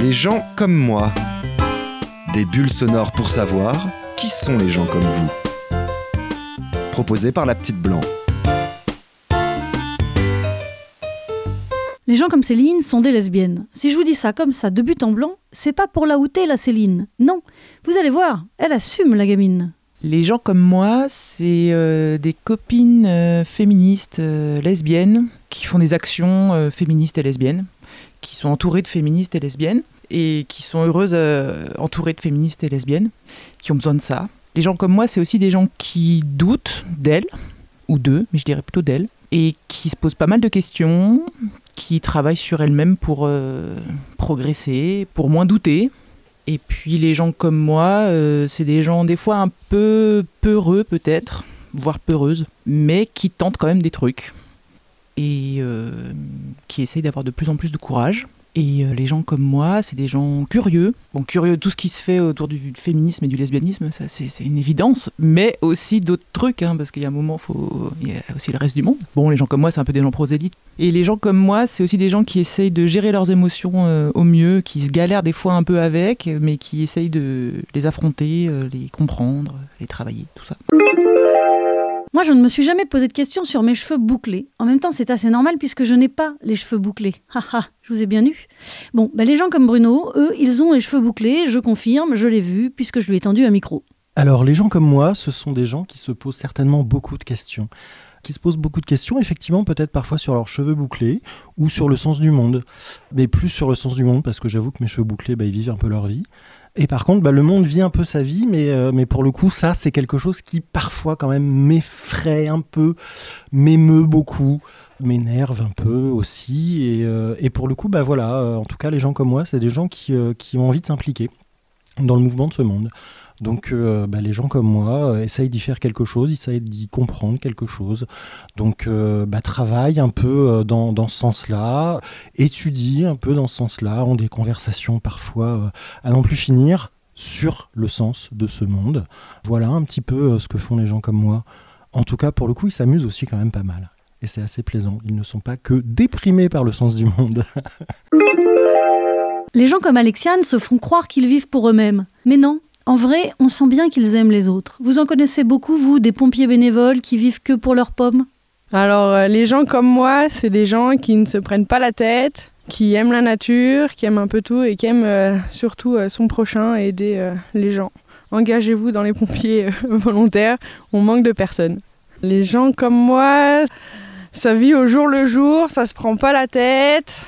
Les gens comme moi. Des bulles sonores pour savoir qui sont les gens comme vous. Proposé par la petite blanc. Les gens comme Céline sont des lesbiennes. Si je vous dis ça comme ça, de but en blanc, c'est pas pour la outer la Céline. Non, vous allez voir, elle assume la gamine. Les gens comme moi, c'est euh, des copines euh, féministes euh, lesbiennes qui font des actions euh, féministes et lesbiennes, qui sont entourées de féministes et lesbiennes et qui sont heureuses euh, entourées de féministes et lesbiennes, qui ont besoin de ça. Les gens comme moi, c'est aussi des gens qui doutent d'elles, ou d'eux, mais je dirais plutôt d'elles, et qui se posent pas mal de questions, qui travaillent sur elles-mêmes pour euh, progresser, pour moins douter. Et puis les gens comme moi, euh, c'est des gens des fois un peu peureux peut-être, voire peureuses, mais qui tentent quand même des trucs et qui essayent d'avoir de plus en plus de courage. Et euh, les gens comme moi, c'est des gens curieux. Bon, curieux de tout ce qui se fait autour du féminisme et du lesbianisme, ça c'est une évidence. Mais aussi d'autres trucs, hein, parce qu'il y a un moment, il y a aussi le reste du monde. Bon, les gens comme moi, c'est un peu des gens prosélytes. Et les gens comme moi, c'est aussi des gens qui essayent de gérer leurs émotions euh, au mieux, qui se galèrent des fois un peu avec, mais qui essayent de les affronter, euh, les comprendre, les travailler, tout ça. Moi, je ne me suis jamais posé de questions sur mes cheveux bouclés. En même temps, c'est assez normal puisque je n'ai pas les cheveux bouclés. Haha, je vous ai bien eu. Bon, bah, les gens comme Bruno, eux, ils ont les cheveux bouclés, je confirme, je l'ai vu puisque je lui ai tendu un micro. Alors, les gens comme moi, ce sont des gens qui se posent certainement beaucoup de questions. Qui se posent beaucoup de questions, effectivement, peut-être parfois sur leurs cheveux bouclés ou sur le sens du monde. Mais plus sur le sens du monde, parce que j'avoue que mes cheveux bouclés, bah, ils vivent un peu leur vie. Et par contre, bah, le monde vit un peu sa vie, mais, euh, mais pour le coup, ça, c'est quelque chose qui parfois quand même m'effraie un peu, m'émeut beaucoup, m'énerve un peu aussi. Et, euh, pour le coup, bah voilà, euh, en tout cas, les gens comme moi, c'est des gens qui, qui ont envie de s'impliquer dans le mouvement de ce monde. Donc euh, bah, les gens comme moi euh, essayent d'y faire quelque chose, essayent d'y comprendre quelque chose. Donc euh, bah, travaillent un peu dans, dans ce sens-là, étudient un peu dans ce sens-là, ont des conversations parfois à n'en plus finir sur le sens de ce monde. Voilà un petit peu ce que font les gens comme moi. En tout cas, pour le coup, ils s'amusent aussi quand même pas mal. Et c'est assez plaisant. Ils ne sont pas que déprimés par le sens du monde. Les gens comme Alexiane se font croire qu'ils vivent pour eux-mêmes. Mais non, en vrai, on sent bien qu'ils aiment les autres. Vous en connaissez beaucoup, vous, des pompiers bénévoles qui vivent que pour leurs pommes? Alors, euh, les gens comme moi, c'est des gens qui ne se prennent pas la tête, qui aiment la nature, qui aiment un peu tout et qui aiment euh, surtout euh, son prochain et aider les gens. Engagez-vous dans les pompiers volontaires, on manque de personnes. Les gens comme moi, ça vit au jour le jour, ça se prend pas la tête,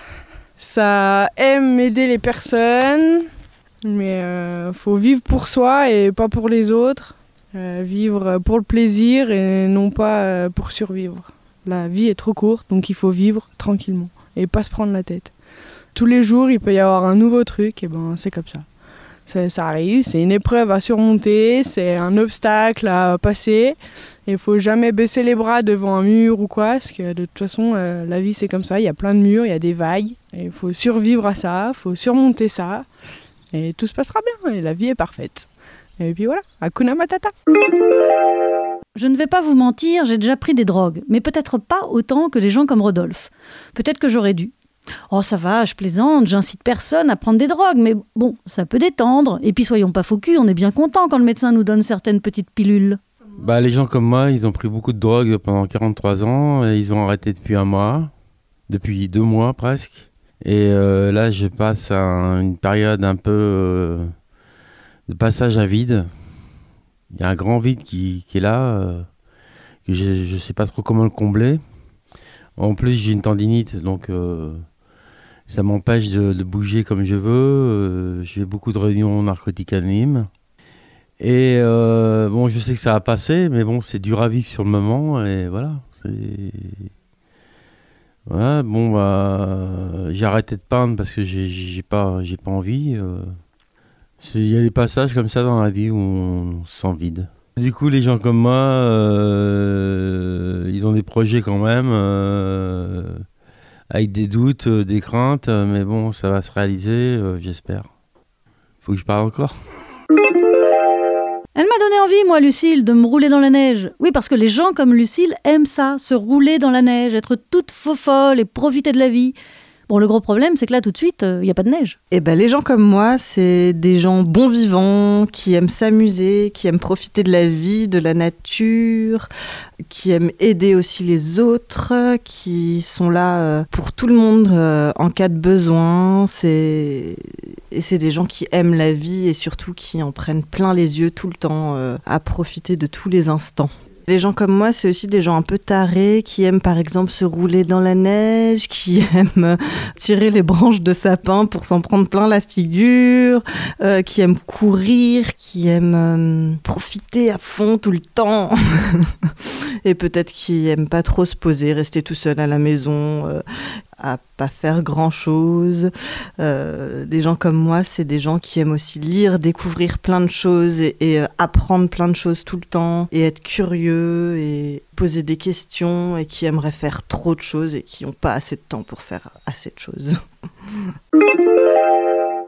ça aime aider les personnes, mais euh, faut vivre pour soi et pas pour les autres. Euh, vivre pour le plaisir et non pas euh, pour survivre. La vie est trop courte, donc il faut vivre tranquillement et pas se prendre la tête. Tous les jours, il peut y avoir un nouveau truc, et ben c'est comme ça. ça. Ça arrive, c'est une épreuve à surmonter, c'est un obstacle à passer. Il faut jamais baisser les bras devant un mur ou quoi, parce que de toute façon, euh, la vie c'est comme ça. Il y a plein de murs, il y a des vagues, il faut survivre à ça, il faut surmonter ça, et tout se passera bien. Et la vie est parfaite. Et puis voilà, Hakuna Matata. Je ne vais pas vous mentir, j'ai déjà pris des drogues, mais peut-être pas autant que les gens comme Rodolphe. Peut-être que j'aurais dû. Oh, ça va, je plaisante, j'incite personne à prendre des drogues, mais bon, ça peut détendre. Et puis soyons pas faux cul, on est bien content quand le médecin nous donne certaines petites pilules. Bah, les gens comme moi, ils ont pris beaucoup de drogue pendant 43 ans et ils ont arrêté depuis un mois, depuis deux mois presque. Et euh, là, je passe à un- une période un peu euh, de passage à vide. Il y a un grand vide qui, est là, euh, que je ne sais pas trop comment le combler. En plus, j'ai une tendinite, donc ça m'empêche de, bouger comme je veux. J'ai beaucoup de réunions narcotiques anonymes. Et bon, je sais que ça va passer, mais bon, c'est dur à vivre sur le moment, et voilà. Ouais, bon, bah. J'ai arrêté de peindre parce que j'ai- pas, pas envie. euh. Il y a des passages comme ça dans la vie où on se sent vide. Du coup, les gens comme moi, euh, ils ont des projets quand même, euh, avec des doutes, des craintes, mais bon, ça va se réaliser, j'espère. Faut que je parle encore Elle m'a donné envie, moi, Lucille, de me rouler dans la neige. Oui, parce que les gens comme Lucille aiment ça, se rouler dans la neige, être toute faux folle et profiter de la vie. Bon, le gros problème, c'est que là, tout de suite, il n'y a pas de neige. Eh ben, les gens comme moi, c'est des gens bons vivants, qui aiment s'amuser, qui aiment profiter de la vie, de la nature, qui aiment aider aussi les autres, qui sont là euh, pour tout le monde euh, en cas de besoin. C'est et c'est des gens qui aiment la vie et surtout qui en prennent plein les yeux tout le temps euh, à profiter de tous les instants. Les gens comme moi, c'est aussi des gens un peu tarés qui aiment par exemple se rouler dans la neige, qui aiment tirer les branches de sapin pour s'en prendre plein la figure, euh, qui aiment courir, qui aiment euh, profiter à fond tout le temps. Et peut-être qui aiment pas trop se poser, rester tout seul à la maison, euh, à pas faire grand chose. Euh, des gens comme moi, c'est des gens qui aiment aussi lire, découvrir plein de choses et, euh, apprendre plein de choses tout le temps et être curieux et poser des questions et qui aimeraient faire trop de choses et qui n'ont pas assez de temps pour faire assez de choses.